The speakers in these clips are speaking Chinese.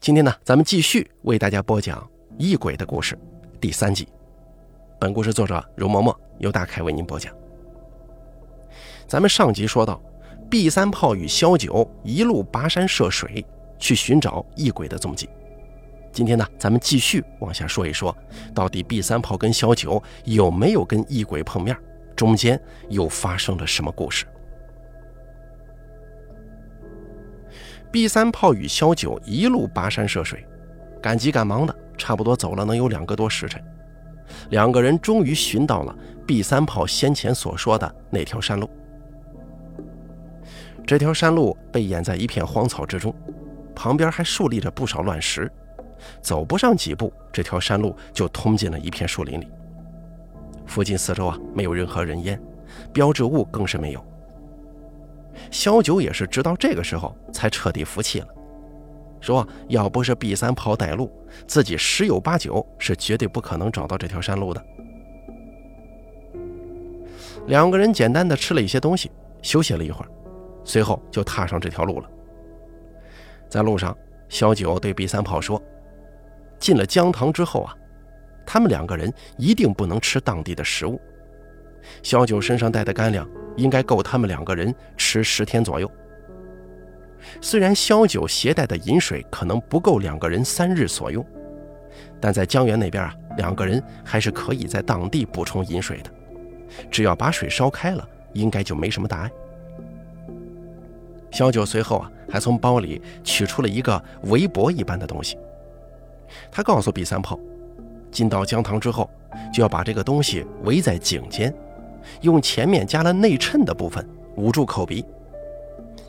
今天呢，咱们继续为大家播讲异鬼的故事第三集。本故事作者容嬷嬷由大凯为您播讲。咱们上集说到，B 三炮与萧九一路跋山涉水去寻找异鬼的踪迹。今天呢，咱们继续往下说一说，到底 B 三炮跟萧九有没有跟异鬼碰面，中间又发生了什么故事？B 三炮与萧九一路跋山涉水，赶急赶忙的，差不多走了能有两个多时辰，两个人终于寻到了 B 三炮先前所说的那条山路。这条山路被掩在一片荒草之中，旁边还竖立着不少乱石。走不上几步，这条山路就通进了一片树林里。附近四周啊，没有任何人烟，标志物更是没有。萧九也是直到这个时候才彻底服气了，说要不是 B 三炮带路，自己十有八九是绝对不可能找到这条山路的。两个人简单的吃了一些东西，休息了一会儿，随后就踏上这条路了。在路上，萧九对 B 三炮说。进了江塘之后啊，他们两个人一定不能吃当地的食物。萧九身上带的干粮应该够他们两个人吃十天左右。虽然萧九携带的饮水可能不够两个人三日所用，但在江源那边啊，两个人还是可以在当地补充饮水的。只要把水烧开了，应该就没什么大碍。萧九随后啊，还从包里取出了一个围脖一般的东西。他告诉毕三炮，进到江塘之后，就要把这个东西围在颈间，用前面加了内衬的部分捂住口鼻，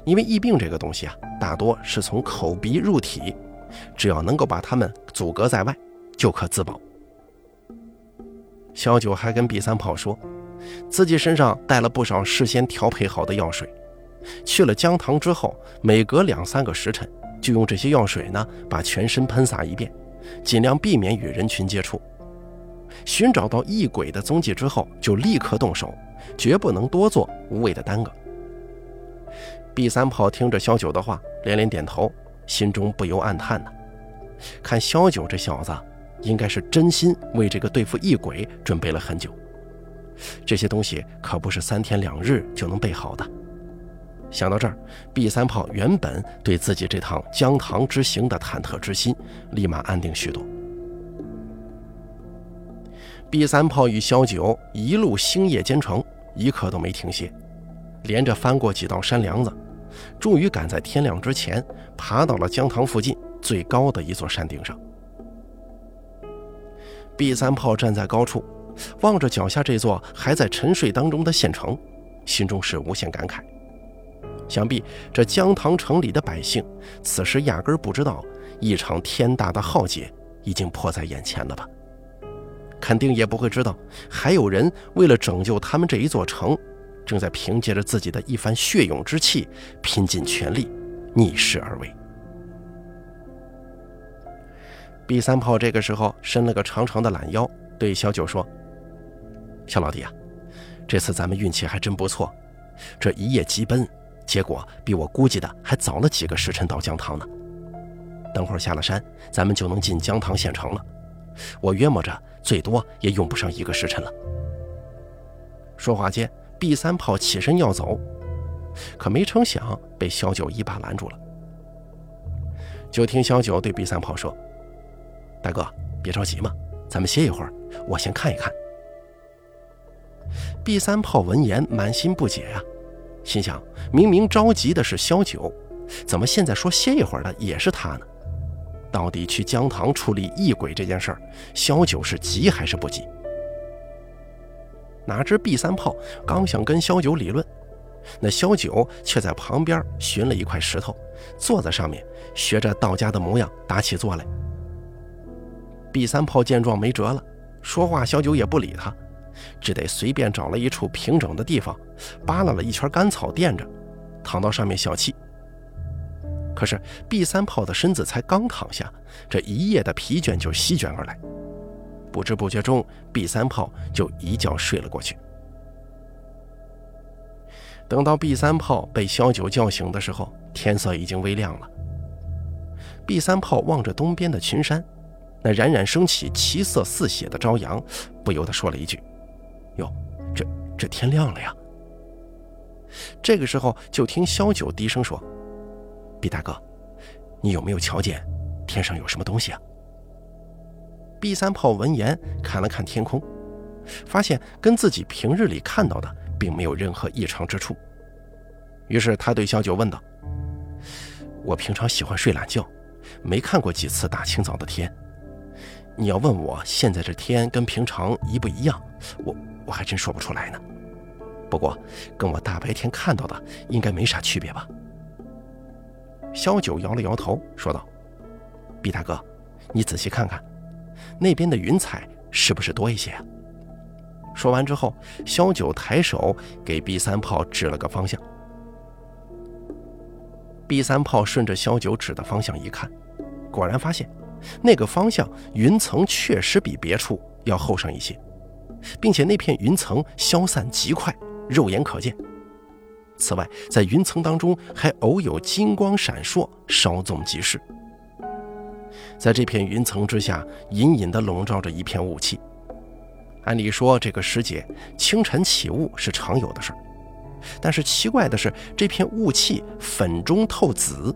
因为疫病这个东西啊，大多是从口鼻入体，只要能够把它们阻隔在外，就可自保。小九还跟 B 三炮说，自己身上带了不少事先调配好的药水，去了江塘之后，每隔两三个时辰，就用这些药水呢，把全身喷洒一遍。尽量避免与人群接触。寻找到异鬼的踪迹之后，就立刻动手，绝不能多做无谓的耽搁。毕三炮听着萧九的话，连连点头，心中不由暗叹呐：看萧九这小子，应该是真心为这个对付异鬼准备了很久。这些东西可不是三天两日就能备好的。想到这儿，B 三炮原本对自己这趟江塘之行的忐忑之心，立马安定许多。B 三炮与萧九一路星夜兼程，一刻都没停歇，连着翻过几道山梁子，终于赶在天亮之前，爬到了江塘附近最高的一座山顶上。B 三炮站在高处，望着脚下这座还在沉睡当中的县城，心中是无限感慨。想必这江塘城里的百姓，此时压根不知道一场天大的浩劫已经迫在眼前了吧？肯定也不会知道，还有人为了拯救他们这一座城，正在凭借着自己的一番血勇之气，拼尽全力逆势而为。B 三炮这个时候伸了个长长的懒腰，对小九说：“小老弟啊，这次咱们运气还真不错，这一夜急奔。”结果比我估计的还早了几个时辰到江塘呢。等会儿下了山，咱们就能进江塘县城了。我约摸着最多也用不上一个时辰了。说话间，B 三炮起身要走，可没成想被小九一把拦住了。就听小九对 B 三炮说：“大哥，别着急嘛，咱们歇一会儿，我先看一看。”B 三炮闻言满心不解呀。心想：明明着急的是萧九，怎么现在说歇一会儿的也是他呢？到底去江塘处理异鬼这件事儿，萧九是急还是不急？哪知 B 三炮刚想跟萧九理论，那萧九却在旁边寻了一块石头，坐在上面，学着道家的模样打起坐来。B 三炮见状没辙了，说话萧九也不理他。只得随便找了一处平整的地方，扒拉了一圈干草垫着，躺到上面小憩。可是 B 三炮的身子才刚躺下，这一夜的疲倦就席卷而来，不知不觉中，B 三炮就一觉睡了过去。等到 B 三炮被萧九叫醒的时候，天色已经微亮了。B 三炮望着东边的群山，那冉冉升起七色似血的朝阳，不由得说了一句：“哟，这这天亮了呀。”这个时候，就听萧九低声说：“毕大哥，你有没有瞧见天上有什么东西啊？”毕三炮闻言看了看天空，发现跟自己平日里看到的并没有任何异常之处，于是他对小九问道：“我平常喜欢睡懒觉，没看过几次大清早的天。你要问我现在这天跟平常一不一样，我我还真说不出来呢。不过跟我大白天看到的应该没啥区别吧？”萧九摇了摇头，说道：“毕大哥，你仔细看看。”那边的云彩是不是多一些？说完之后，萧九抬手给 B 三炮指了个方向。B 三炮顺着萧九指的方向一看，果然发现那个方向云层确实比别处要厚上一些，并且那片云层消散极快，肉眼可见。此外，在云层当中还偶有金光闪烁，稍纵即逝。在这片云层之下，隐隐地笼罩着一片雾气。按理说，这个时节清晨起雾是常有的事儿，但是奇怪的是，这片雾气粉中透紫，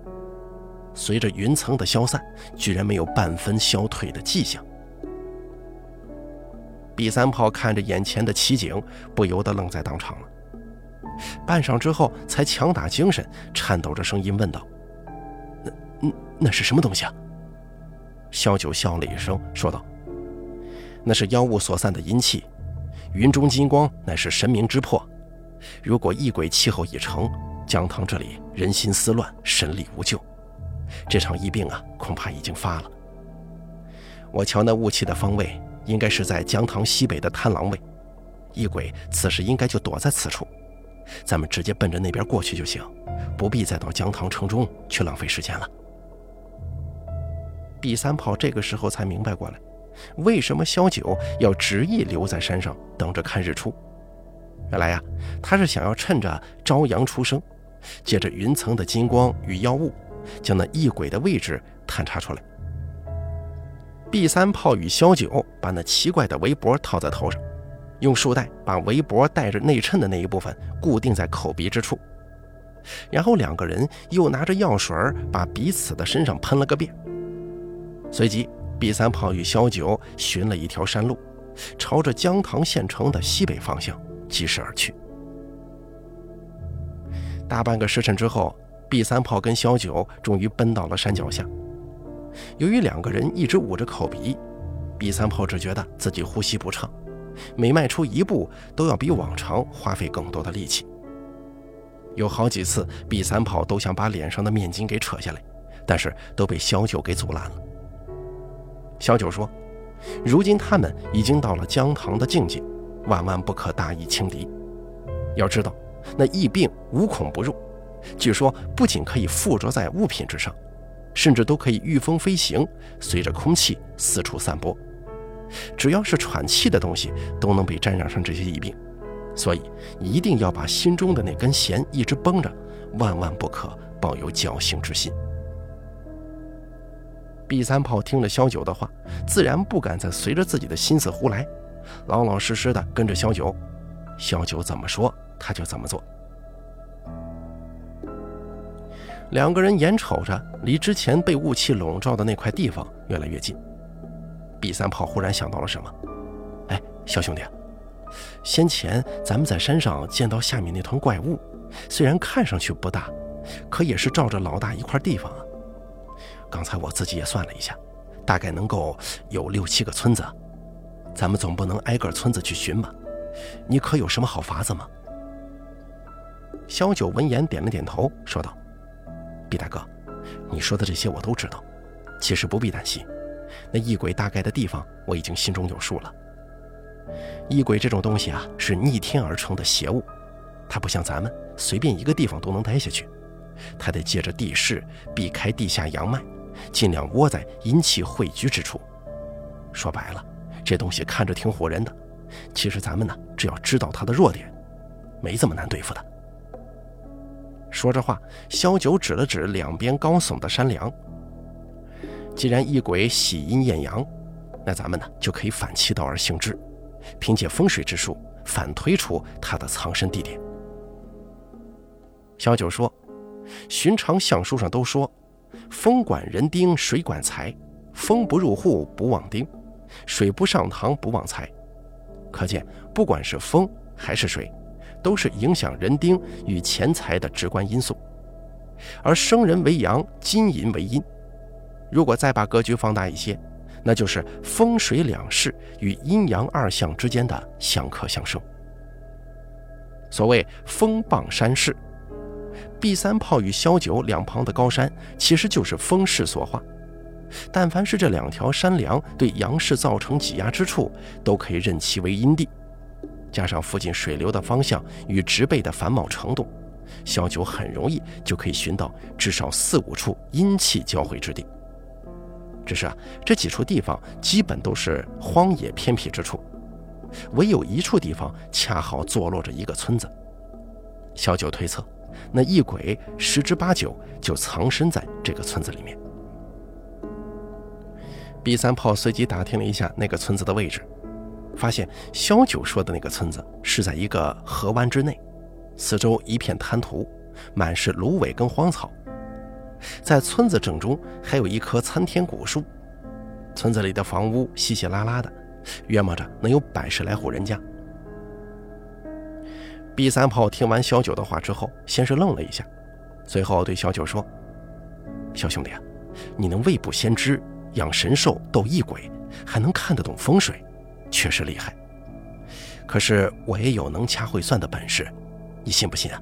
随着云层的消散，居然没有半分消退的迹象。毕三炮看着眼前的奇景，不由得愣在当场了。半晌之后，才强打精神，颤抖着声音问道：“那……那那是什么东西啊？”萧九笑了一声，说道：“那是妖物所散的阴气，云中金光乃是神明之魄。如果异鬼气候已成，江塘这里人心思乱，神力无救，这场疫病啊，恐怕已经发了。我瞧那雾气的方位，应该是在江塘西北的贪狼位，异鬼此时应该就躲在此处。咱们直接奔着那边过去就行，不必再到江塘城中去浪费时间了。”毕三炮这个时候才明白过来，为什么萧九要执意留在山上等着看日出。原来呀，他是想要趁着朝阳初升，借着云层的金光与妖雾，将那异鬼的位置探查出来。毕三炮与萧九把那奇怪的围脖套在头上，用束带把围脖带着内衬的那一部分固定在口鼻之处，然后两个人又拿着药水把彼此的身上喷了个遍。随即，毕三炮与萧九寻了一条山路，朝着江塘县城的西北方向疾驶而去。大半个时辰之后，毕三炮跟萧九终于奔到了山脚下。由于两个人一直捂着口鼻，毕三炮只觉得自己呼吸不畅，每迈出一步都要比往常花费更多的力气。有好几次，毕三炮都想把脸上的面巾给扯下来，但是都被小九给阻拦了。小九说：“如今他们已经到了姜唐的境界，万万不可大意轻敌。要知道，那疫病无孔不入，据说不仅可以附着在物品之上，甚至都可以御风飞行，随着空气四处散播。只要是喘气的东西，都能被沾染上这些疫病。所以，一定要把心中的那根弦一直绷着，万万不可抱有侥幸之心。”毕三炮听了萧九的话，自然不敢再随着自己的心思胡来，老老实实的跟着萧九。萧九怎么说，他就怎么做。两个人眼瞅着离之前被雾气笼罩的那块地方越来越近，毕三炮忽然想到了什么：“哎，小兄弟，先前咱们在山上见到下面那团怪物，虽然看上去不大，可也是照着老大一块地方啊。”刚才我自己也算了一下，大概能够有六七个村子，咱们总不能挨个村子去寻吧？你可有什么好法子吗？萧九闻言点了点头，说道：“毕大哥，你说的这些我都知道，其实不必担心。那异鬼大概的地方我已经心中有数了。异鬼这种东西啊，是逆天而成的邪物，它不像咱们随便一个地方都能待下去，它得借着地势避开地下阳脉。”尽量窝在阴气汇聚之处。说白了，这东西看着挺唬人的，其实咱们呢，只要知道它的弱点，没这么难对付的。说着话，萧九指了指两边高耸的山梁，既然异鬼喜阴厌阳，那咱们呢就可以反其道而行之，凭借风水之术反推出他的藏身地点。小九说：“寻常相书上都说，风管人丁，水管财，风不入户不旺丁，水不上堂不旺财。可见，不管是风还是水，都是影响人丁与钱财的直观因素。而生人为阳，金银为阴。如果再把格局放大一些，那就是风水两势与阴阳二象之间的相克相生。所谓风傍山势。”毕三炮与萧九两旁的高山，其实就是风势所化。但凡是这两条山梁对阳势造成挤压之处，都可以认其为阴地。加上附近水流的方向与植被的繁茂程度，萧九很容易就可以寻到至少四五处阴气交汇之地。只是啊，这几处地方基本都是荒野偏僻之处，唯有一处地方恰好坐落着一个村子。萧九推测。那异鬼十之八九就藏身在这个村子里面。B 三炮随即打听了一下那个村子的位置，发现萧九说的那个村子是在一个河湾之内，四周一片滩涂，满是芦苇跟荒草。在村子正中还有一棵参天古树，村子里的房屋稀稀拉拉的，约摸着能有百十来户人家。B 三炮听完小九的话之后，先是愣了一下，随后对小九说：“小兄弟啊，你能未卜先知、养神兽、斗异鬼，还能看得懂风水，确实厉害。可是我也有能掐会算的本事，你信不信啊？”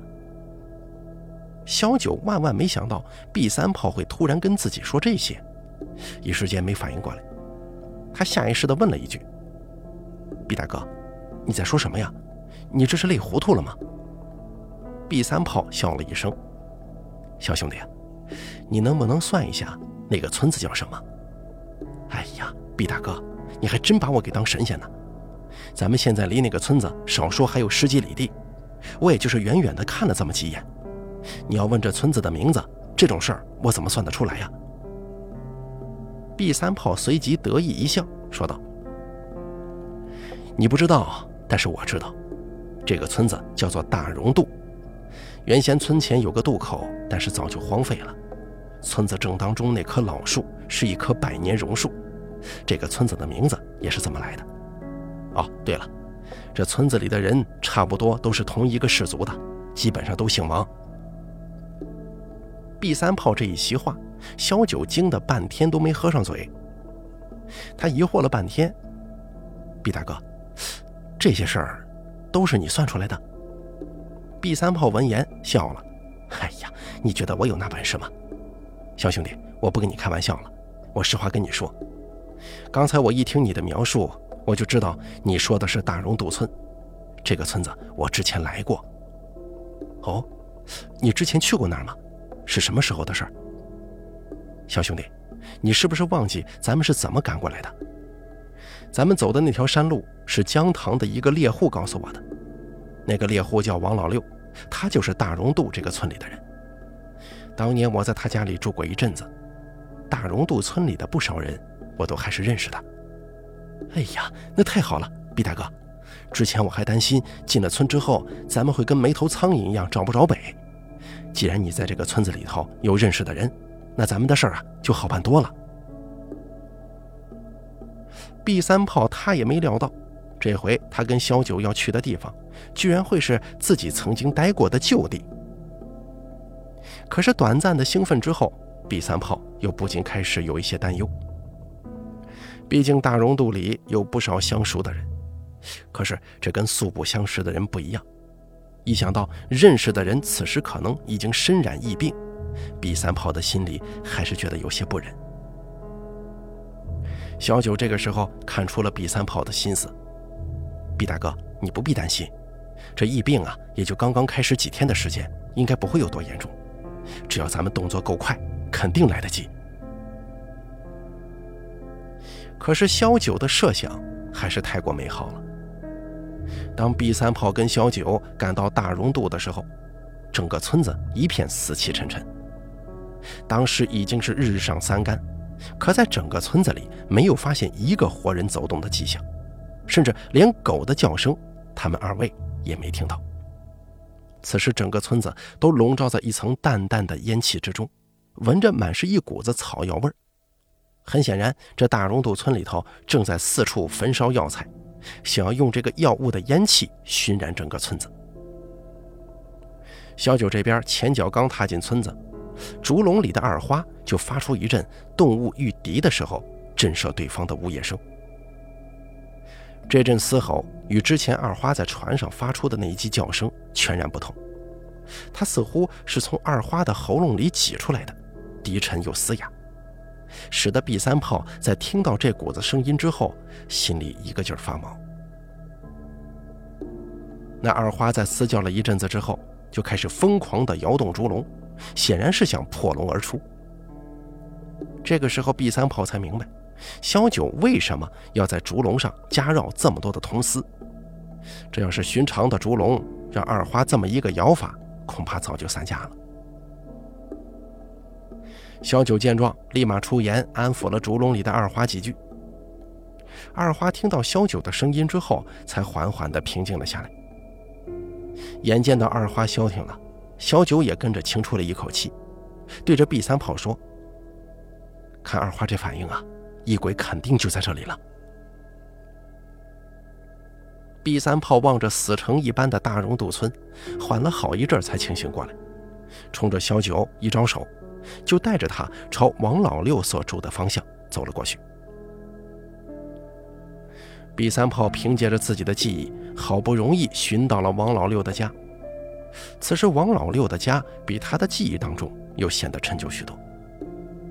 小九万万没想到 B 三炮会突然跟自己说这些，一时间没反应过来，他下意识地问了一句：“B 大哥，你在说什么呀？”你这是累糊涂了吗？B 三炮笑了一声：“小兄弟，你能不能算一下那个村子叫什么？”哎呀，B 大哥，你还真把我给当神仙呢！咱们现在离那个村子少说还有十几里地，我也就是远远的看了这么几眼。你要问这村子的名字，这种事儿我怎么算得出来呀？B 三炮随即得意一笑，说道：“你不知道，但是我知道。”这个村子叫做大榕渡，原先村前有个渡口，但是早就荒废了。村子正当中那棵老树是一棵百年榕树，这个村子的名字也是这么来的。哦，对了，这村子里的人差不多都是同一个氏族的，基本上都姓王。毕三炮这一席话，萧九惊得半天都没合上嘴。他疑惑了半天，毕大哥，这些事儿。都是你算出来的。毕三炮闻言笑了：“哎呀，你觉得我有那本事吗？小兄弟，我不跟你开玩笑了，我实话跟你说，刚才我一听你的描述，我就知道你说的是大荣渡村。这个村子我之前来过。哦，你之前去过那儿吗？是什么时候的事儿？小兄弟，你是不是忘记咱们是怎么赶过来的？”咱们走的那条山路是江塘的一个猎户告诉我的，那个猎户叫王老六，他就是大荣渡这个村里的人。当年我在他家里住过一阵子，大荣渡村里的不少人我都还是认识的。哎呀，那太好了，毕大哥，之前我还担心进了村之后咱们会跟没头苍蝇一样找不着北。既然你在这个村子里头有认识的人，那咱们的事儿啊就好办多了。B 三炮他也没料到，这回他跟小九要去的地方，居然会是自己曾经待过的旧地。可是短暂的兴奋之后，B 三炮又不禁开始有一些担忧。毕竟大溶渡里有不少相熟的人，可是这跟素不相识的人不一样。一想到认识的人此时可能已经身染疫病，B 三炮的心里还是觉得有些不忍。小九这个时候看出了毕三炮的心思。毕大哥，你不必担心，这疫病啊，也就刚刚开始几天的时间，应该不会有多严重。只要咱们动作够快，肯定来得及。可是萧九的设想还是太过美好了。当 B 三炮跟小九赶到大溶渡的时候，整个村子一片死气沉沉。当时已经是日上三竿。可在整个村子里没有发现一个活人走动的迹象，甚至连狗的叫声，他们二位也没听到。此时，整个村子都笼罩在一层淡淡的烟气之中，闻着满是一股子草药味儿。很显然，这大溶洞村里头正在四处焚烧药材，想要用这个药物的烟气熏染整个村子。小九这边前脚刚踏进村子，竹笼里的二花就发出一阵动物遇敌的时候震慑对方的呜咽声。这阵嘶吼与之前二花在船上发出的那一记叫声全然不同，它似乎是从二花的喉咙里挤出来的，低沉又嘶哑，使得 B 三炮在听到这股子声音之后，心里一个劲儿发毛。那二花在嘶叫了一阵子之后，就开始疯狂地摇动竹笼，显然是想破笼而出。这个时候，B 三炮才明白。小九为什么要在竹笼上加绕这么多的铜丝？这要是寻常的竹笼，让二花这么一个摇法，恐怕早就散架了。小九见状，立马出言安抚了竹笼里的二花几句。二花听到小九的声音之后，才缓缓地平静了下来。眼见到二花消停了，小九也跟着轻出了一口气，对着 B 三炮说：“看二花这反应啊！”异鬼肯定就在这里了。B 三炮望着死城一般的大溶渡村，缓了好一阵才清醒过来，冲着小九一招手，就带着他朝王老六所住的方向走了过去。B 三炮凭借着自己的记忆，好不容易寻到了王老六的家。此时，王老六的家比他的记忆当中又显得陈旧许多。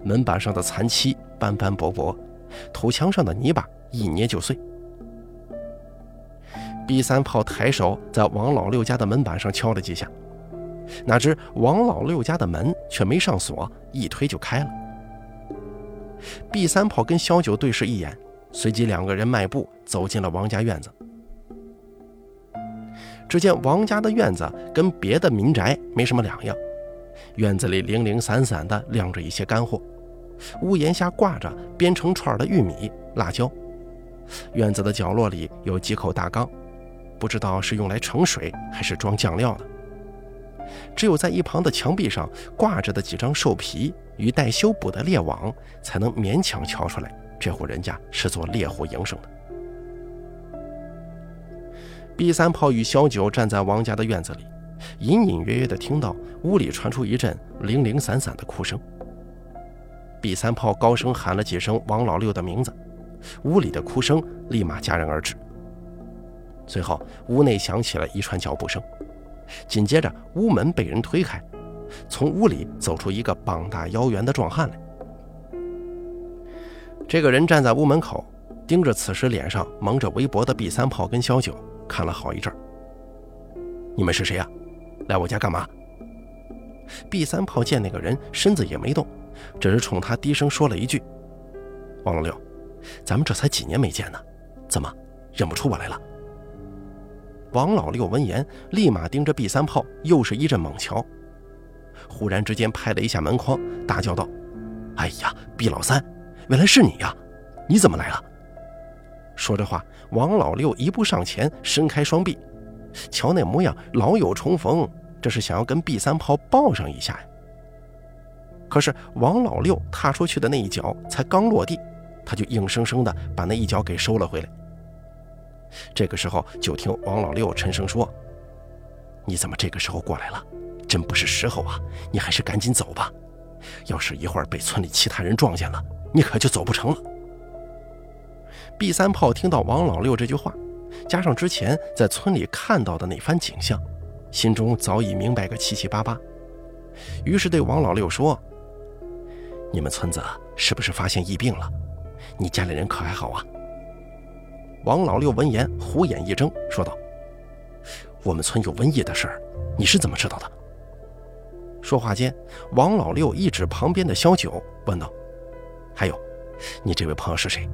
门板上的残漆斑斑驳驳，土墙上的泥巴一捏就碎。B 三炮抬手在王老六家的门板上敲了几下，哪知王老六家的门却没上锁，一推就开了。B 三炮跟小九对视一眼，随即两个人迈步走进了王家院子。只见王家的院子跟别的民宅没什么两样，院子里零零散散的晾着一些干货。屋檐下挂着编成串的玉米、辣椒。院子的角落里有几口大缸，不知道是用来盛水还是装酱料的。只有在一旁的墙壁上挂着的几张兽皮与待修补的猎网，才能勉强瞧出来这户人家是做猎户营生的。B 三炮与小九站在王家的院子里，隐隐约约地听到屋里传出一阵零零散散的哭声。B 三炮高声喊了几声王老六的名字，屋里的哭声立马戛然而止。随后，屋内响起了一串脚步声，紧接着屋门被人推开，从屋里走出一个膀大腰圆的壮汉来。这个人站在屋门口，盯着此时脸上蒙着围脖的 B 三炮跟小九，看了好一阵。你们是谁呀？来我家干嘛？B 三炮见那个人身子也没动。只是冲他低声说了一句：“王老六，咱们这才几年没见呢，怎么认不出我来了？”王老六闻言，立马盯着 B 三炮，又是一阵猛瞧，忽然之间拍了一下门框，大叫道：“哎呀毕老三，原来是你呀！你怎么来了？”说着话，王老六一步上前，伸开双臂，瞧那模样，老友重逢，这是想要跟 B 三炮抱上一下呀。可是王老六踏出去的那一脚才刚落地，他就硬生生的把那一脚给收了回来。这个时候，就听王老六沉声说：“你怎么这个时候过来了？真不是时候啊！你还是赶紧走吧，要是一会儿被村里其他人撞见了，你可就走不成了。”B 三炮听到王老六这句话，加上之前在村里看到的那番景象，心中早已明白个七七八八，于是对王老六说。你们村子是不是发现疫病了？你家里人可还好啊？王老六闻言，虎眼一睁，说道：“我们村有瘟疫的事儿，你是怎么知道的？”说话间，王老六一指旁边的萧九，问道：“还有，你这位朋友是谁？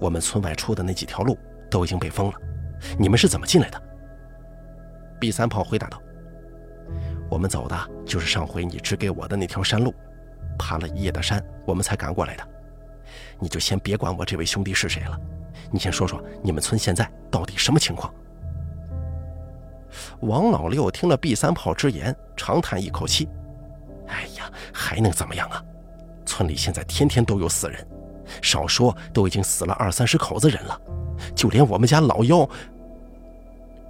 我们村外出的那几条路都已经被封了，你们是怎么进来的？”B 三炮回答道：“我们走的就是上回你指给我的那条山路。”爬了一夜的山，我们才赶过来的。你就先别管我这位兄弟是谁了，你先说说你们村现在到底什么情况？王老六听了毕三炮之言，长叹一口气：“哎呀，还能怎么样啊？村里现在天天都有死人，少说都已经死了二三十口子人了，就连我们家老幺……”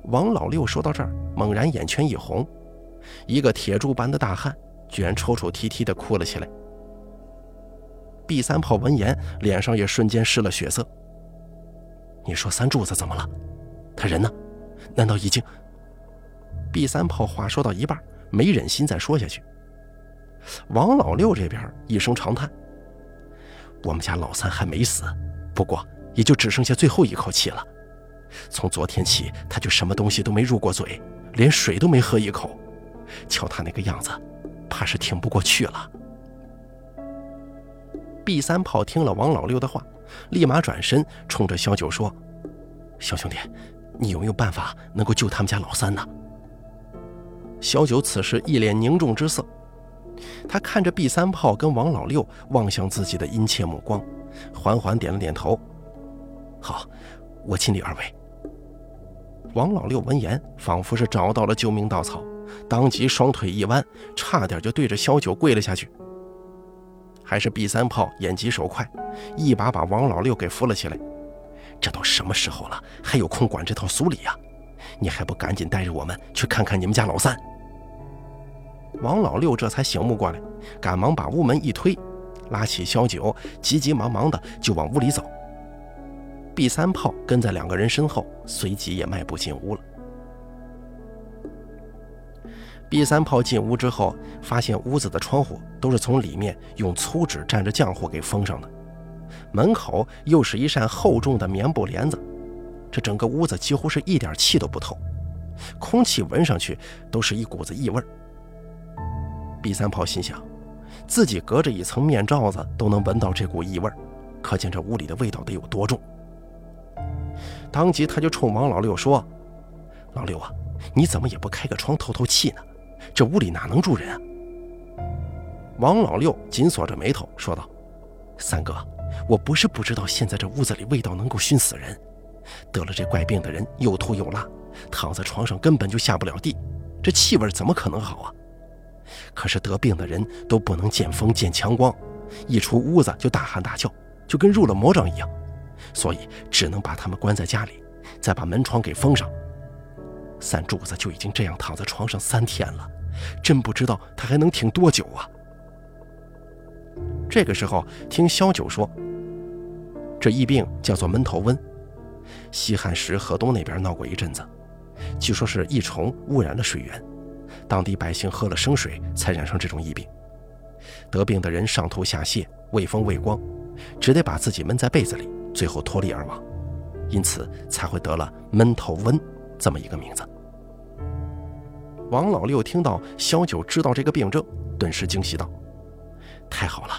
王老六说到这儿，猛然眼圈一红，一个铁柱般的大汉居然抽抽啼啼地哭了起来。毕三炮闻言，脸上也瞬间失了血色。你说三柱子怎么了？他人呢？难道已经……毕三炮话说到一半，没忍心再说下去。王老六这边一声长叹：“我们家老三还没死，不过也就只剩下最后一口气了。从昨天起，他就什么东西都没入过嘴，连水都没喝一口。瞧他那个样子，怕是挺不过去了。”毕三炮听了王老六的话，立马转身冲着小九说：“小兄弟，你有没有办法能够救他们家老三呢？”小九此时一脸凝重之色，他看着毕三炮跟王老六望向自己的殷切目光，缓缓点了点头：“好，我尽力而为。”王老六闻言，仿佛是找到了救命稻草，当即双腿一弯，差点就对着小九跪了下去。还是毕三炮眼疾手快，一把把王老六给扶了起来。这都什么时候了，还有空管这套俗礼呀？你还不赶紧带着我们去看看你们家老三？王老六这才醒悟过来，赶忙把屋门一推，拉起小九，急急忙忙的就往屋里走。毕三炮跟在两个人身后，随即也迈步进屋了。毕三炮进屋之后，发现屋子的窗户都是从里面用粗纸蘸着浆糊给封上的，门口又是一扇厚重的棉布帘子，这整个屋子几乎是一点气都不透，空气闻上去都是一股子异味。毕三炮心想，自己隔着一层面罩子都能闻到这股异味，可见这屋里的味道得有多重。当即他就冲王老六说：“老六啊，你怎么也不开个窗透透气呢？”这屋里哪能住人啊？王老六紧锁着眉头说道：“三哥，我不是不知道现在这屋子里味道能够熏死人，得了这怪病的人又吐又拉，躺在床上根本就下不了地，这气味怎么可能好啊？可是得病的人都不能见风见强光，一出屋子就大喊大叫，就跟入了魔障一样，所以只能把他们关在家里，再把门窗给封上。三柱子就已经这样躺在床上三天了。”真不知道他还能挺多久啊！这个时候，听萧九说，这疫病叫做闷头瘟，西汉时河东那边闹过一阵子，据说是一虫污染了水源，当地百姓喝了生水才染上这种疫病。得病的人上吐下泻，畏风畏光，只得把自己闷在被子里，最后脱离而亡，因此才会得了闷头瘟这么一个名字。王老六听到萧九知道这个病症，顿时惊喜道：“太好了，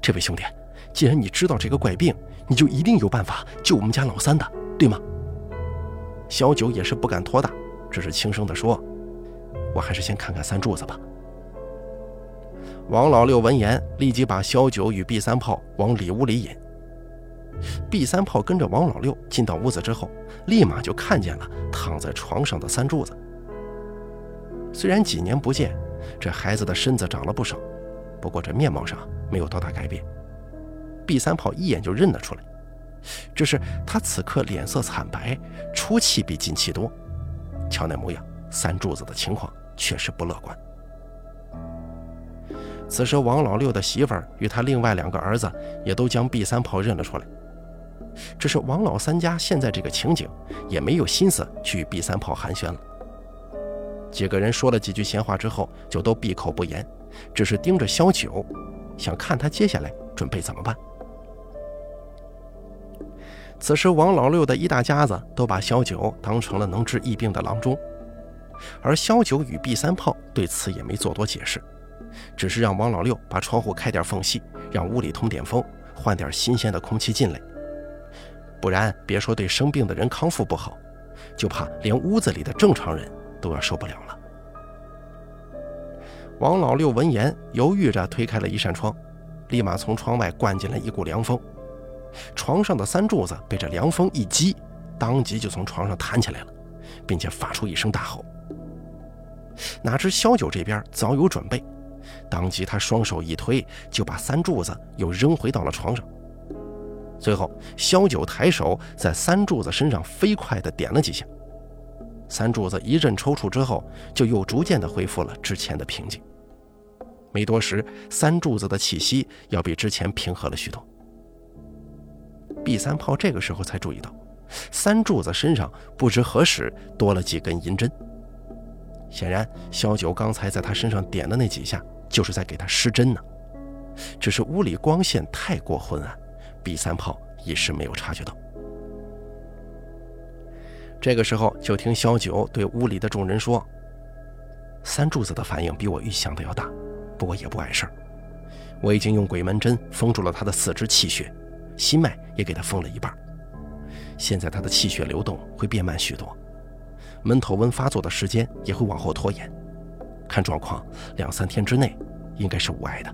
这位兄弟，既然你知道这个怪病，你就一定有办法救我们家老三的，对吗？”萧九也是不敢托大，只是轻声地说：“我还是先看看三柱子吧。”王老六闻言，立即把萧九与毕三炮往里屋里引。毕三炮跟着王老六进到屋子之后，立马就看见了躺在床上的三柱子。虽然几年不见，这孩子的身子长了不少，不过这面貌上没有多大改变。毕三炮一眼就认得出来，只是他此刻脸色惨白，出气比进气多。瞧那模样，三柱子的情况确实不乐观。此时，王老六的媳妇儿与他另外两个儿子也都将毕三炮认了出来。只是王老三家现在这个情景，也没有心思去与毕三炮寒暄了。几个人说了几句闲话之后，就都闭口不言，只是盯着萧九，想看他接下来准备怎么办。此时，王老六的一大家子都把萧九当成了能治疫病的郎中，而萧九与毕三炮对此也没做多解释，只是让王老六把窗户开点缝隙，让屋里通点风，换点新鲜的空气进来。不然，别说对生病的人康复不好，就怕连屋子里的正常人。都要受不了了。王老六闻言，犹豫着推开了一扇窗，立马从窗外灌进了一股凉风。床上的三柱子被这凉风一击，当即就从床上弹起来了，并且发出一声大吼。哪知萧九这边早有准备，当即他双手一推，就把三柱子又扔回到了床上。随后，萧九抬手在三柱子身上飞快地点了几下，三柱子一阵抽搐之后，就又逐渐地恢复了之前的平静。没多时，三柱子的气息要比之前平和了许多。B 三炮这个时候才注意到，三柱子身上不知何时多了几根银针。显然，萧九刚才在他身上点的那几下，就是在给他施针呢。只是屋里光线太过昏暗，B 三炮一时没有察觉到。这个时候，就听萧九对屋里的众人说：“三柱子的反应比我预想的要大，不过也不碍事儿。我已经用鬼门针封住了他的四肢气血，心脉也给他封了一半。现在他的气血流动会变慢许多。”闷头温发作的时间也会往后拖延，看状况，两三天之内应该是无碍的。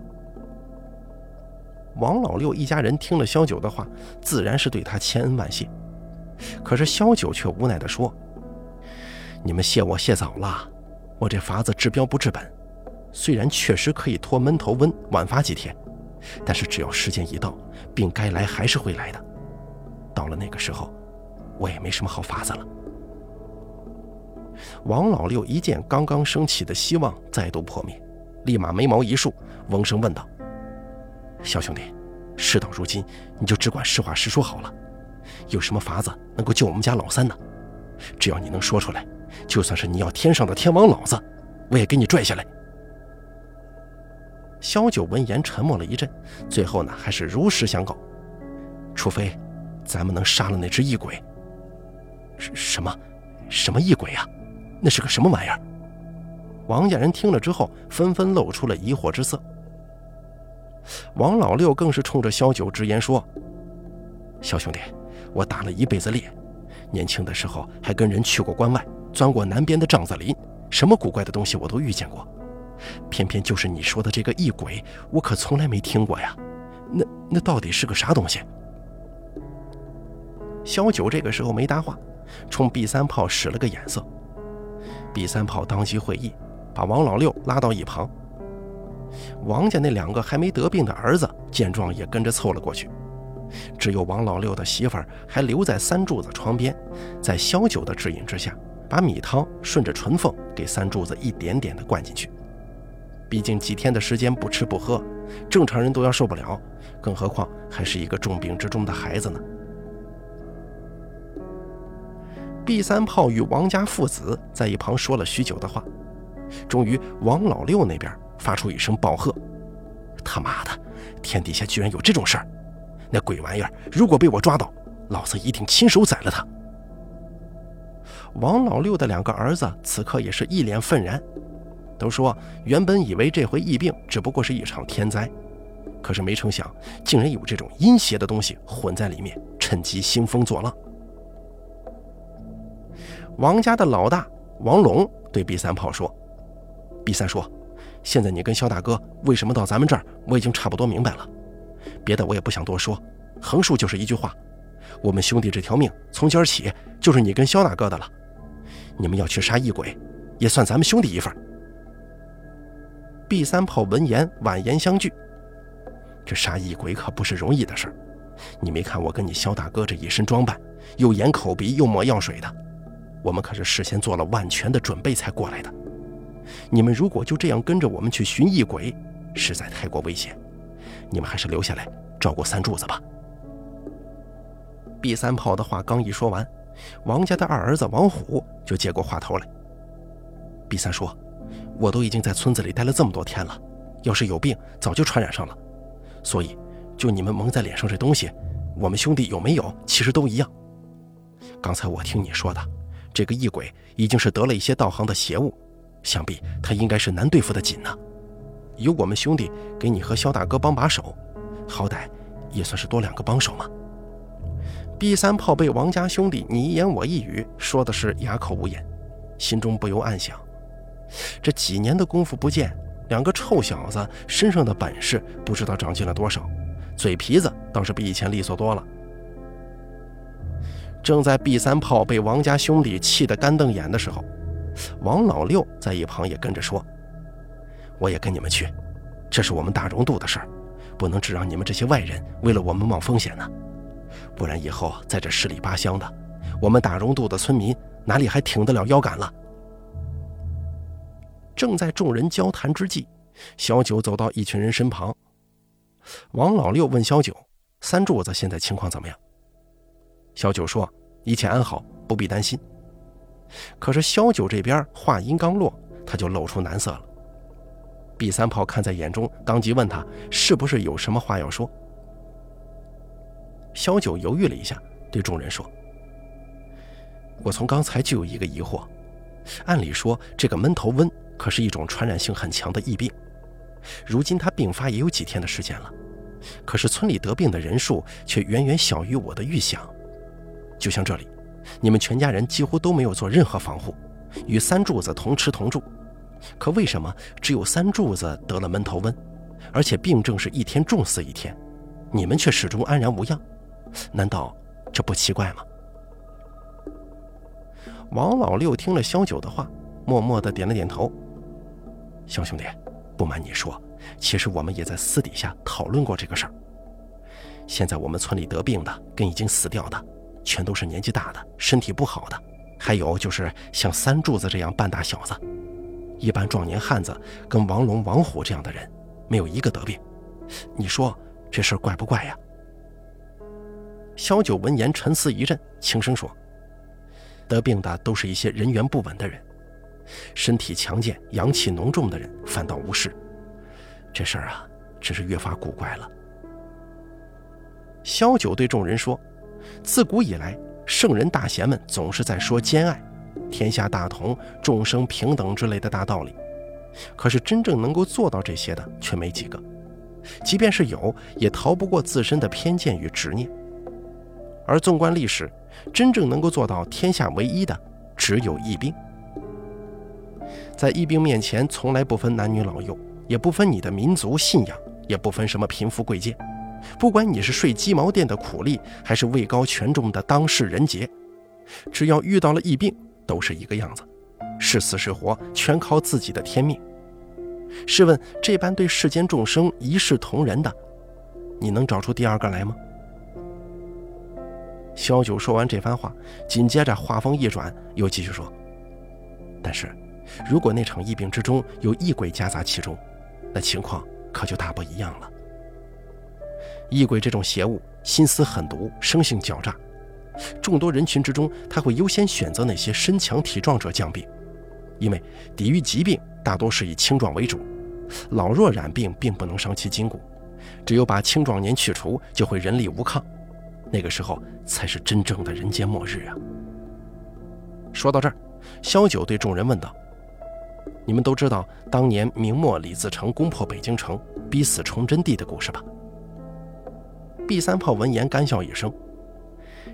王老六一家人听了萧九的话，自然是对他千恩万谢。可是萧九却无奈地说：“你们谢我谢早了，我这法子治标不治本，虽然确实可以拖闷头温晚发几天，但是只要时间一到，病该来还是会来的。到了那个时候，我也没什么好法子了。”王老六一见刚刚升起的希望再度破灭，立马眉毛一竖，嗡声问道：“小兄弟，事到如今，你就只管实话实说好了。有什么法子能够救我们家老三呢？只要你能说出来，就算是你要天上的天王老子，我也给你拽下来。”萧九闻言沉默了一阵，最后呢，还是如实相告：“除非咱们能杀了那只异鬼。”“什么？什么异鬼啊？”那是个什么玩意儿？王家人听了之后，纷纷露出了疑惑之色。王老六更是冲着萧九直言说：“小兄弟，我打了一辈子猎，年轻的时候还跟人去过关外，钻过南边的獐子林，什么古怪的东西我都遇见过。偏偏就是你说的这个异鬼，我可从来没听过呀。那那到底是个啥东西？”萧九这个时候没搭话，冲 B 三炮使了个眼色。B 三炮当即会意，把王老六拉到一旁。王家那两个还没得病的儿子见状，也跟着凑了过去。只有王老六的媳妇儿还留在三柱子床边，在萧九的指引之下，把米汤顺着唇缝给三柱子一点点的灌进去。毕竟几天的时间不吃不喝，正常人都要受不了，更何况还是一个重病之中的孩子呢？毕三炮与王家父子在一旁说了许久的话，终于王老六那边发出一声暴喝：“他妈的，天底下居然有这种事儿！那鬼玩意儿如果被我抓到，老子一定亲手宰了他！”王老六的两个儿子此刻也是一脸愤然，都说原本以为这回疫病只不过是一场天灾，可是没成想竟然有这种阴邪的东西混在里面，趁机兴风作浪。王家的老大王龙对 B 三炮说：“B 三说，现在你跟肖大哥为什么到咱们这儿，我已经差不多明白了。别的我也不想多说，横竖就是一句话：我们兄弟这条命从今儿起就是你跟肖大哥的了。你们要去杀异鬼，也算咱们兄弟一份。”B 三炮闻言婉言相拒：“这杀异鬼可不是容易的事儿，你没看我跟你肖大哥这一身装扮，又掩口鼻又抹药水的。”我们可是事先做了万全的准备才过来的。你们如果就这样跟着我们去寻异鬼，实在太过危险。你们还是留下来照顾三柱子吧。毕三炮的话刚一说完，王家的二儿子王虎就接过话头来。毕三说：“我都已经在村子里待了这么多天了，要是有病早就传染上了。所以，就你们蒙在脸上这东西，我们兄弟有没有其实都一样。刚才我听你说的。”这个异鬼已经是得了一些道行的邪物，想必他应该是难对付的紧呢。有我们兄弟给你和肖大哥帮把手，好歹也算是多两个帮手嘛。B 三炮被王家兄弟你一言我一语说的是哑口无言，心中不由暗想：这几年的功夫不见，两个臭小子身上的本事不知道长进了多少，嘴皮子倒是比以前利索多了。正在 B 三炮被王家兄弟气得干瞪眼的时候，王老六在一旁也跟着说：“我也跟你们去，这是我们大荣渡的事儿，不能只让你们这些外人为了我们冒风险呢。不然以后在这十里八乡的，我们大荣渡的村民哪里还挺得了腰杆了？”正在众人交谈之际，小九走到一群人身旁。王老六问小九：“三柱子现在情况怎么样？”小九说：“一切安好，不必担心。”可是小九这边话音刚落，他就露出难色了。毕三炮看在眼中，当即问他：“是不是有什么话要说？”小九犹豫了一下，对众人说：“我从刚才就有一个疑惑。按理说，这个闷头瘟可是一种传染性很强的疫病，如今它病发也有几天的时间了，可是村里得病的人数却远远小于我的预想。”就像这里，你们全家人几乎都没有做任何防护，与三柱子同吃同住，可为什么只有三柱子得了闷头瘟，而且病症是一天重死一天，你们却始终安然无恙？难道这不奇怪吗？王老六听了萧九的话，默默地点了点头。小兄弟，不瞒你说，其实我们也在私底下讨论过这个事儿。现在我们村里得病的跟已经死掉的。全都是年纪大的、身体不好的，还有就是像三柱子这样半大小子，一般壮年汉子跟王龙、王虎这样的人，没有一个得病。你说这事儿怪不怪呀？萧九闻言沉思一阵，轻声说：“得病的都是一些人缘不稳的人，身体强健、阳气浓重的人反倒无事。这事儿啊，真是越发古怪了。”萧九对众人说。自古以来，圣人大贤们总是在说兼爱、天下大同、众生平等之类的大道理，可是真正能够做到这些的却没几个，即便是有，也逃不过自身的偏见与执念。而纵观历史，真正能够做到天下唯一的，只有疫病。在疫病面前，从来不分男女老幼，也不分你的民族信仰，也不分什么贫富贵贱。不管你是睡鸡毛店的苦力，还是位高权重的当世人杰，只要遇到了疫病，都是一个样子，是死是活，全靠自己的天命。试问，这般对世间众生一视同仁的，你能找出第二个来吗？萧九说完这番话，紧接着话锋一转，又继续说：“但是，如果那场疫病之中有异鬼夹杂其中，那情况可就大不一样了。”异鬼这种邪物，心思狠毒，生性狡诈。众多人群之中，他会优先选择那些身强体壮者降病，因为抵御疾病大多是以青壮为主。老弱染病并不能伤其筋骨，只有把青壮年去除，就会人力无抗。那个时候才是真正的人间末日啊！说到这儿，萧九对众人问道：“你们都知道当年明末李自成攻破北京城，逼死崇祯帝的故事吧？”毕三炮闻言干笑一声：“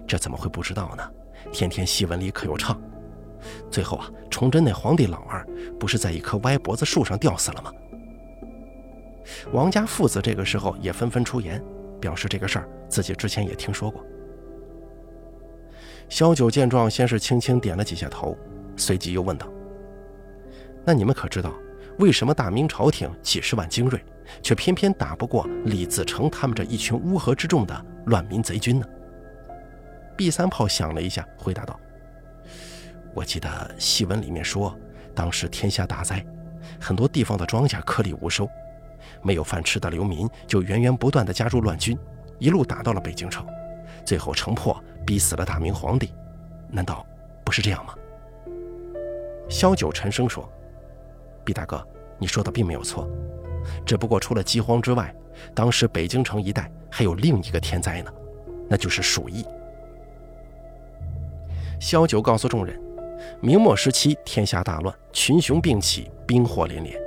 这怎么会不知道呢？天天戏文里可有唱。最后啊，崇祯那皇帝老二不是在一棵歪脖子树上吊死了吗？”王家父子这个时候也纷纷出言，表示这个事儿自己之前也听说过。萧九见状，先是轻轻点了几下头，随即又问道：“那你们可知道，为什么大明朝廷几十万精锐？”却偏偏打不过李自成他们这一群乌合之众的乱民贼军呢？毕三炮想了一下，回答道：“我记得戏文里面说，当时天下大灾，很多地方的庄稼颗粒无收，没有饭吃的流民就源源不断的加入乱军，一路打到了北京城，最后城破，逼死了大明皇帝。难道不是这样吗？”萧九沉声说：“毕大哥，你说的并没有错。”只不过除了饥荒之外，当时北京城一带还有另一个天灾呢，那就是鼠疫。萧九告诉众人，明末时期天下大乱，群雄并起，兵祸连连，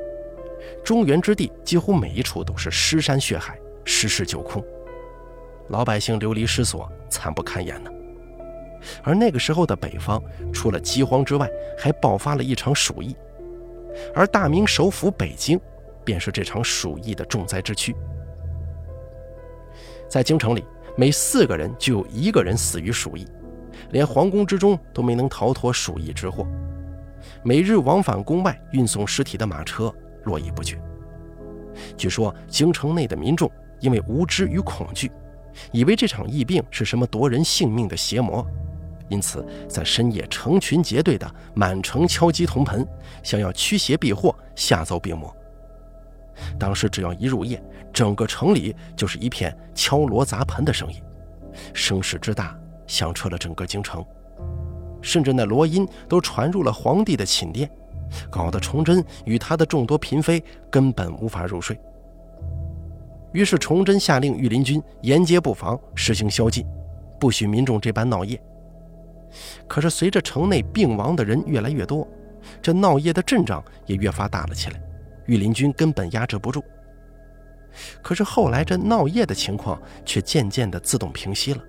中原之地几乎每一处都是尸山血海，十室九空，老百姓流离失所，惨不堪言呢。而那个时候的北方，除了饥荒之外，还爆发了一场鼠疫，而大明首府北京。便是这场鼠疫的重灾之区。在京城里，每四个人就有一个人死于鼠疫，连皇宫之中都没能逃脱鼠疫之祸。每日往返宫外运送尸体的马车络绎不绝。据说京城内的民众因为无知与恐惧，以为这场疫病是什么夺人性命的邪魔，因此在深夜成群结队的满城敲击铜盆，想要驱邪避祸、吓走病魔。当时只要一入夜，整个城里就是一片敲锣砸盆的声音，声势之大，响彻了整个京城，甚至那锣音都传入了皇帝的寝殿，搞得崇祯与他的众多嫔妃根本无法入睡。于是崇祯下令御林军沿街布防，实行宵禁，不许民众这般闹夜。可是随着城内病亡的人越来越多，这闹夜的阵仗也越发大了起来。御林军根本压制不住，可是后来这闹夜的情况却渐渐的自动平息了。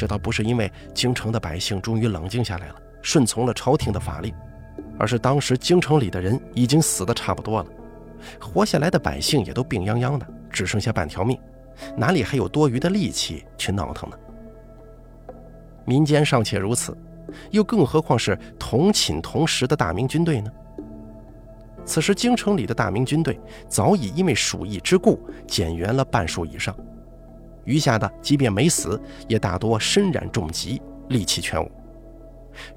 这倒不是因为京城的百姓终于冷静下来了，顺从了朝廷的法令，而是当时京城里的人已经死的差不多了，活下来的百姓也都病殃殃的，只剩下半条命，哪里还有多余的力气去闹腾呢？民间尚且如此，又更何况是同寝同食的大明军队呢？此时，京城里的大明军队早已因为鼠疫之故减员了半数以上，余下的即便没死，也大多身染重疾，力气全无。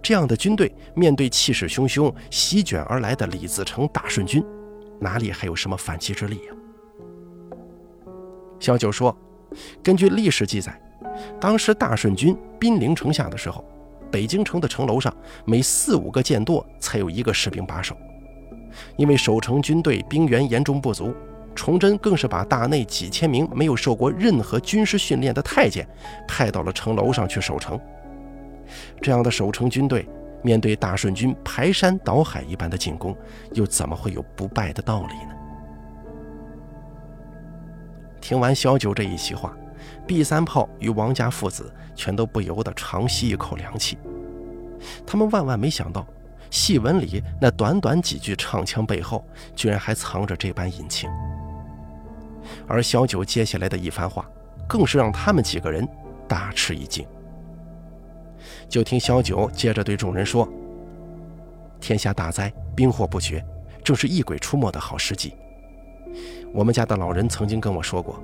这样的军队面对气势汹汹席卷而来的李自成大顺军，哪里还有什么反击之力呀？小九说：“根据历史记载，当时大顺军兵临城下的时候，北京城的城楼上每四五个箭垛才有一个士兵把守。”因为守城军队兵源严重不足，崇祯更是把大内几千名没有受过任何军事训练的太监派到了城楼上去守城。这样的守城军队，面对大顺军排山倒海一般的进攻，又怎么会有不败的道理呢？听完小九这一席话，毕三炮与王家父子全都不由得长吸一口凉气。他们万万没想到。戏文里那短短几句唱腔背后，居然还藏着这般隐情。而小九接下来的一番话，更是让他们几个人大吃一惊。就听小九接着对众人说：“天下大灾，兵祸不绝，正是异鬼出没的好时机。我们家的老人曾经跟我说过，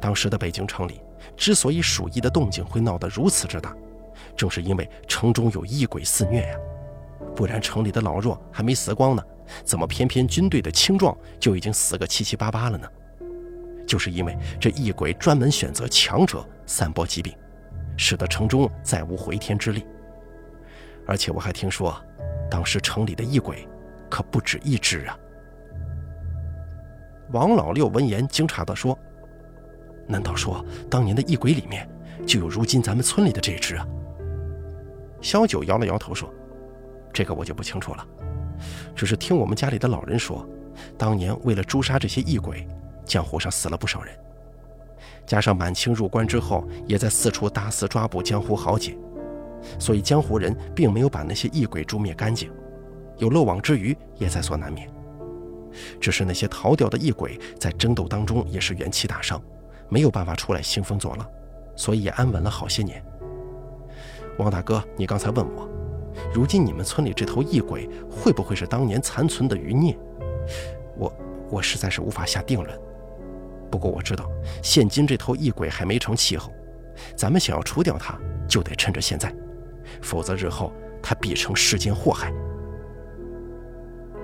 当时的北京城里之所以鼠疫的动静会闹得如此之大，正是因为城中有异鬼肆虐呀。”不然城里的老弱还没死光呢，怎么偏偏军队的轻壮就已经死个七七八八了呢？就是因为这异鬼专门选择强者散播疾病，使得城中再无回天之力。而且我还听说，当时城里的异鬼可不止一只啊！王老六闻言惊诧地说：“难道说当年的异鬼里面就有如今咱们村里的这只啊？”萧九摇了摇头说。这个我就不清楚了，只是听我们家里的老人说，当年为了诛杀这些异鬼，江湖上死了不少人。加上满清入关之后，也在四处大肆抓捕江湖豪杰，所以江湖人并没有把那些异鬼诛灭干净，有漏网之鱼也在所难免。只是那些逃掉的异鬼在争斗当中也是元气大伤，没有办法出来兴风作浪，所以也安稳了好些年。王大哥，你刚才问我。如今你们村里这头异鬼会不会是当年残存的余孽？我我实在是无法下定论。不过我知道，现今这头异鬼还没成气候，咱们想要除掉它，就得趁着现在，否则日后它必成世间祸害。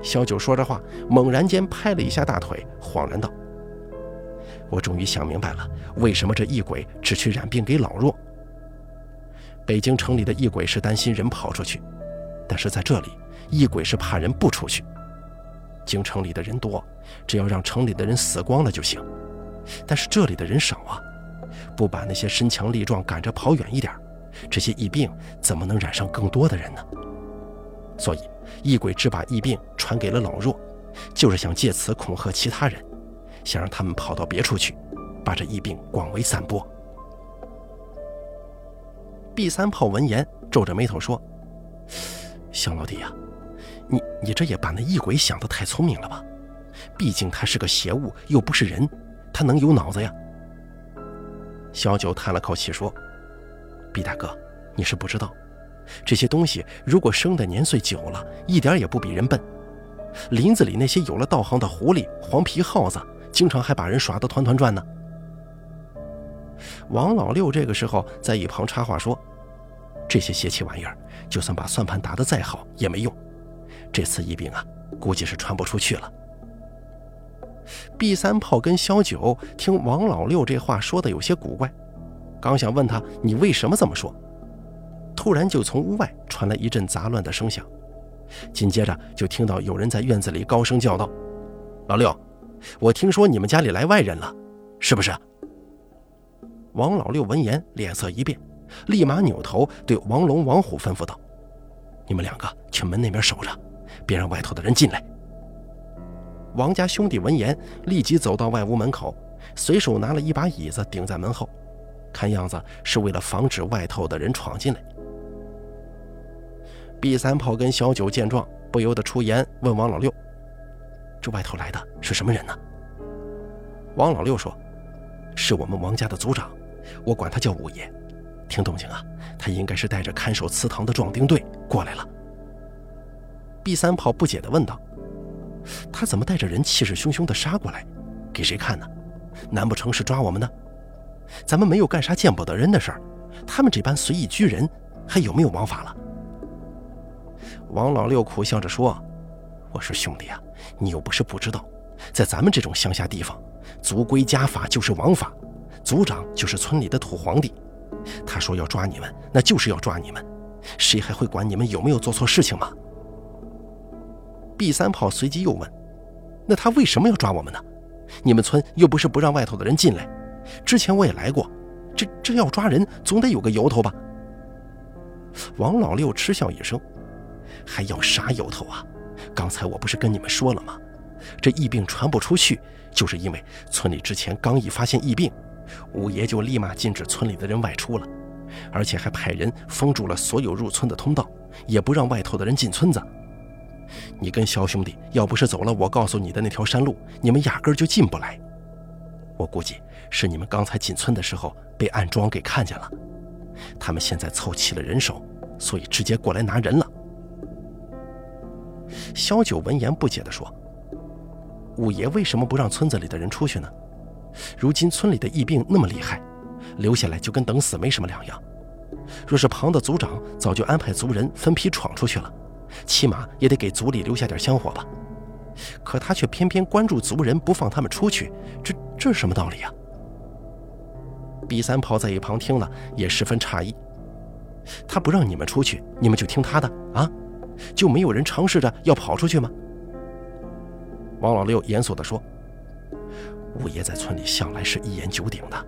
小九说着话，猛然间拍了一下大腿，恍然道：“我终于想明白了，为什么这异鬼只去染病给老弱。”北京城里的异鬼是担心人跑出去，但是在这里，异鬼是怕人不出去。京城里的人多，只要让城里的人死光了就行。但是这里的人少啊，不把那些身强力壮赶着跑远一点，这些疫病怎么能染上更多的人呢？所以，异鬼只把疫病传给了老弱，就是想借此恐吓其他人，想让他们跑到别处去，把这疫病广为散播。毕三炮闻言皱着眉头说：“肖老弟呀，你你这也把那异鬼想得太聪明了吧？毕竟他是个邪物，又不是人，他能有脑子呀？”小九叹了口气说：“毕大哥，你是不知道，这些东西如果生的年岁久了，一点也不比人笨。林子里那些有了道行的狐狸、黄皮耗子，经常还把人耍得团团转呢。”王老六这个时候在一旁插话说：“这些邪气玩意儿，就算把算盘打得再好也没用。这次疫病啊，估计是传不出去了。” B 三炮跟小九听王老六这话说的有些古怪，刚想问他你为什么这么说，突然就从屋外传来一阵杂乱的声响，紧接着就听到有人在院子里高声叫道：“老六，我听说你们家里来外人了，是不是？”王老六闻言脸色一变，立马扭头对王龙、王虎吩咐道：“你们两个去门那边守着，别让外头的人进来。”王家兄弟闻言，立即走到外屋门口，随手拿了一把椅子顶在门后，看样子是为了防止外头的人闯进来。毕三炮跟小九见状，不由得出言问王老六：“这外头来的是什么人呢？”王老六说：“是我们王家的族长，我管他叫五爷。听动静啊，他应该是带着看守祠堂的壮丁队过来了。”毕三炮不解地问道。他怎么带着人气势汹汹地杀过来？给谁看呢？难不成是抓我们呢？咱们没有干啥见不得人的事儿，他们这般随意拘人，还有没有王法了？王老六苦笑着说：“我说兄弟啊，你又不是不知道，在咱们这种乡下地方，族规家法就是王法，族长就是村里的土皇帝。他说要抓你们，那就是要抓你们，谁还会管你们有没有做错事情吗？” B 三炮随即又问：“那他为什么要抓我们呢？你们村又不是不让外头的人进来。之前我也来过，这这要抓人，总得有个由头吧？”王老六嗤笑一声：“还要啥由头啊？刚才我不是跟你们说了吗？这疫病传不出去，就是因为村里之前刚一发现疫病，五爷就立马禁止村里的人外出了，而且还派人封住了所有入村的通道，也不让外头的人进村子。”你跟肖兄弟要不是走了我告诉你的那条山路，你们压根儿就进不来。我估计是你们刚才进村的时候被暗桩给看见了，他们现在凑齐了人手，所以直接过来拿人了。萧九闻言不解地说：“五爷为什么不让村子里的人出去呢？如今村里的疫病那么厉害，留下来就跟等死没什么两样。若是旁的族长早就安排族人分批闯出去了。”起码也得给族里留下点香火吧，可他却偏偏关注族人，不放他们出去，这这是什么道理啊？B 三炮在一旁听了也十分诧异，他不让你们出去，你们就听他的啊？就没有人尝试着要跑出去吗？王老六严肃地说：“五爷在村里向来是一言九鼎的，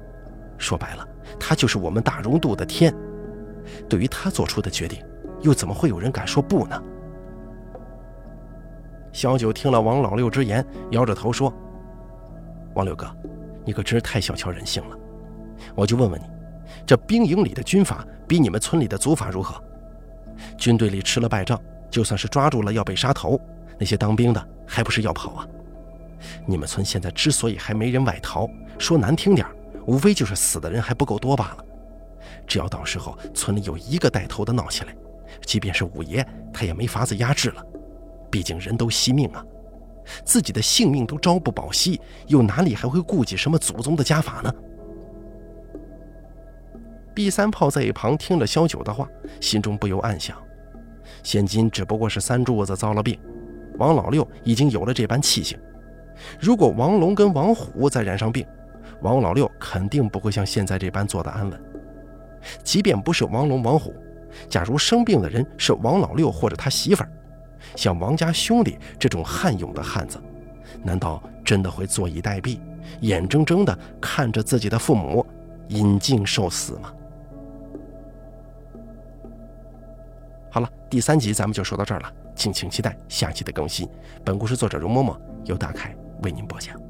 说白了，他就是我们大荣渡的天，对于他做出的决定。”又怎么会有人敢说不呢？小九听了王老六之言，摇着头说：“王六哥，你可真是太小瞧人性了。我就问问你，这兵营里的军法比你们村里的族法如何？军队里吃了败仗，就算是抓住了要被杀头，那些当兵的还不是要跑啊？你们村现在之所以还没人外逃，说难听点，无非就是死的人还不够多罢了。只要到时候村里有一个带头的闹起来，即便是五爷，他也没法子压制了。毕竟人都惜命啊，自己的性命都朝不保夕，又哪里还会顾及什么祖宗的家法呢？B 三炮在一旁听了萧九的话，心中不由暗想：现今只不过是三柱子遭了病，王老六已经有了这般气性。如果王龙跟王虎再染上病，王老六肯定不会像现在这般坐得安稳。即便不是王龙、王虎。假如生病的人是王老六或者他媳妇儿，像王家兄弟这种悍勇的汉子，难道真的会坐以待毙，眼睁睁地看着自己的父母引颈受死吗？好了，第三集咱们就说到这儿了，敬请期待下期的更新。本故事作者容嬷嬷由大凯为您播讲。